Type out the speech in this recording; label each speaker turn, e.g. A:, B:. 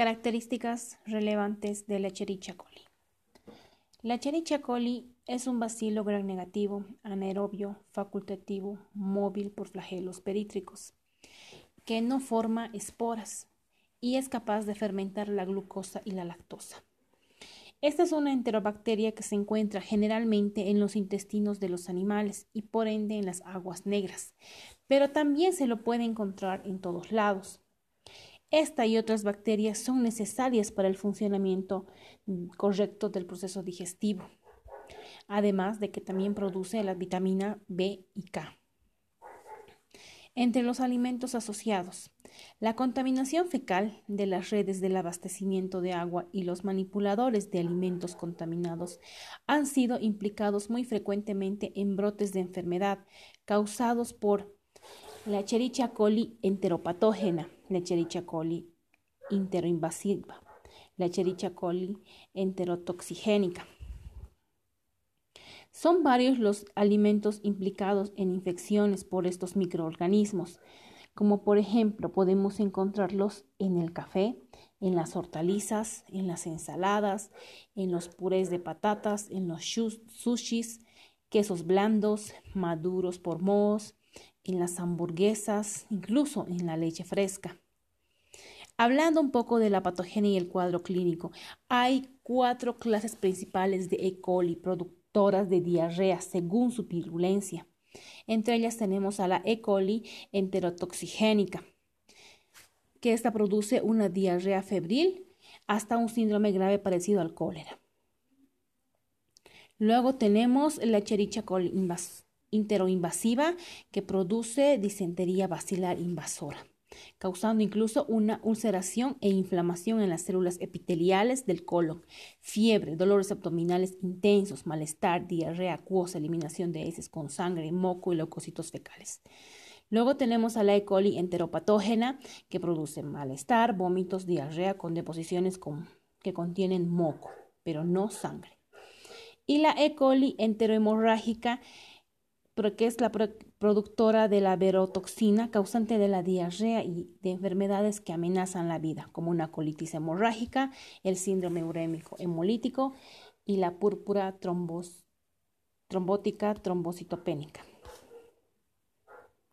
A: Características relevantes de la Escherichia coli. La Escherichia coli es un bacilo gram negativo, anaerobio, facultativo, móvil por flagelos perítricos, que no forma esporas y es capaz de fermentar la glucosa y la lactosa. Esta es una enterobacteria que se encuentra generalmente en los intestinos de los animales y por ende en las aguas negras, pero también se lo puede encontrar en todos lados. Esta y otras bacterias son necesarias para el funcionamiento mm, correcto del proceso digestivo, además de que también produce la vitamina B y K. Entre los alimentos asociados, la contaminación fecal de las redes del abastecimiento de agua y los manipuladores de alimentos contaminados han sido implicados muy frecuentemente en brotes de enfermedad causados por la Escherichia coli enteropatógena, la Escherichia coli interoinvasiva, la Escherichia coli enterotoxigénica. Son varios los alimentos implicados en infecciones por estos microorganismos, como por ejemplo podemos encontrarlos en el café, en las hortalizas, en las ensaladas, en los purés de patatas, en los sushis, quesos blandos, maduros por mohos, en las hamburguesas, incluso en la leche fresca. Hablando un poco de la patogenia y el cuadro clínico, hay cuatro clases principales de E. coli productoras de diarrea según su virulencia. Entre ellas tenemos a la E. coli enterotoxigénica, que esta produce una diarrea febril hasta un síndrome grave parecido al cólera. Luego tenemos la Escherichia coli invas interoinvasiva que produce disentería basilar invasora, causando incluso una ulceración e inflamación en las células epiteliales del colon, fiebre, dolores abdominales intensos, malestar, diarrea acuosa, eliminación de heces con sangre, moco y leucocitos fecales. Luego tenemos a la E. coli enteropatógena que produce malestar, vómitos, diarrea con deposiciones que contienen moco, pero no sangre. Y la E. coli enterohemorrágica que es la productora de la verotoxina, causante de la diarrea y de enfermedades que amenazan la vida, como una colitis hemorrágica, el síndrome urémico hemolítico y la púrpura trombótica trombocitopénica.